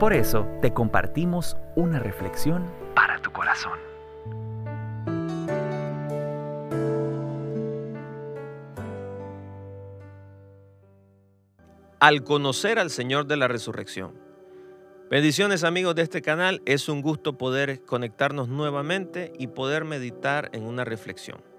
Por eso te compartimos una reflexión para tu corazón. Al conocer al Señor de la Resurrección. Bendiciones amigos de este canal, es un gusto poder conectarnos nuevamente y poder meditar en una reflexión.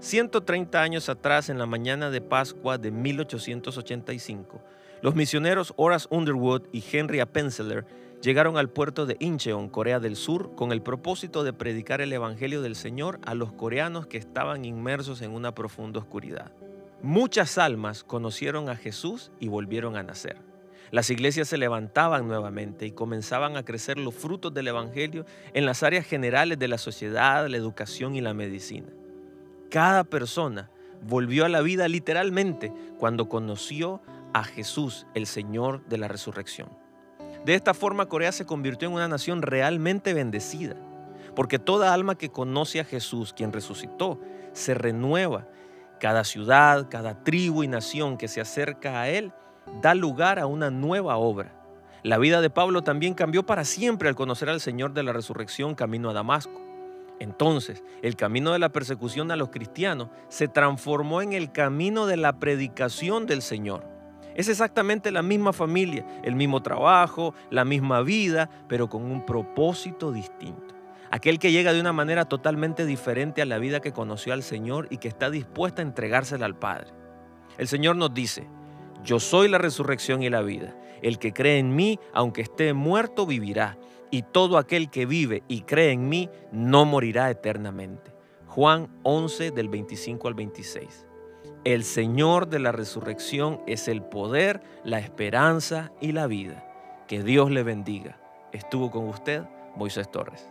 130 años atrás, en la mañana de Pascua de 1885, los misioneros Horace Underwood y Henry Appenzeller llegaron al puerto de Incheon, Corea del Sur, con el propósito de predicar el Evangelio del Señor a los coreanos que estaban inmersos en una profunda oscuridad. Muchas almas conocieron a Jesús y volvieron a nacer. Las iglesias se levantaban nuevamente y comenzaban a crecer los frutos del Evangelio en las áreas generales de la sociedad, la educación y la medicina. Cada persona volvió a la vida literalmente cuando conoció a Jesús, el Señor de la resurrección. De esta forma Corea se convirtió en una nación realmente bendecida, porque toda alma que conoce a Jesús, quien resucitó, se renueva. Cada ciudad, cada tribu y nación que se acerca a Él da lugar a una nueva obra. La vida de Pablo también cambió para siempre al conocer al Señor de la resurrección camino a Damasco. Entonces, el camino de la persecución a los cristianos se transformó en el camino de la predicación del Señor. Es exactamente la misma familia, el mismo trabajo, la misma vida, pero con un propósito distinto. Aquel que llega de una manera totalmente diferente a la vida que conoció al Señor y que está dispuesta a entregársela al Padre. El Señor nos dice, yo soy la resurrección y la vida. El que cree en mí, aunque esté muerto, vivirá. Y todo aquel que vive y cree en mí, no morirá eternamente. Juan 11 del 25 al 26. El Señor de la resurrección es el poder, la esperanza y la vida. Que Dios le bendiga. Estuvo con usted Moisés Torres.